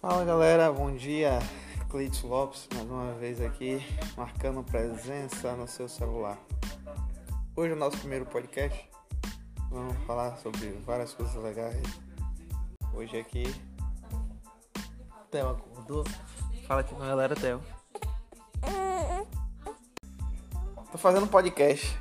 Fala galera, bom dia. Cleiton Lopes, mais uma vez aqui, marcando presença no seu celular. Hoje é o nosso primeiro podcast. Vamos falar sobre várias coisas legais. Hoje aqui. Theo acordou. Fala aqui com a galera, Theo. Tô fazendo podcast.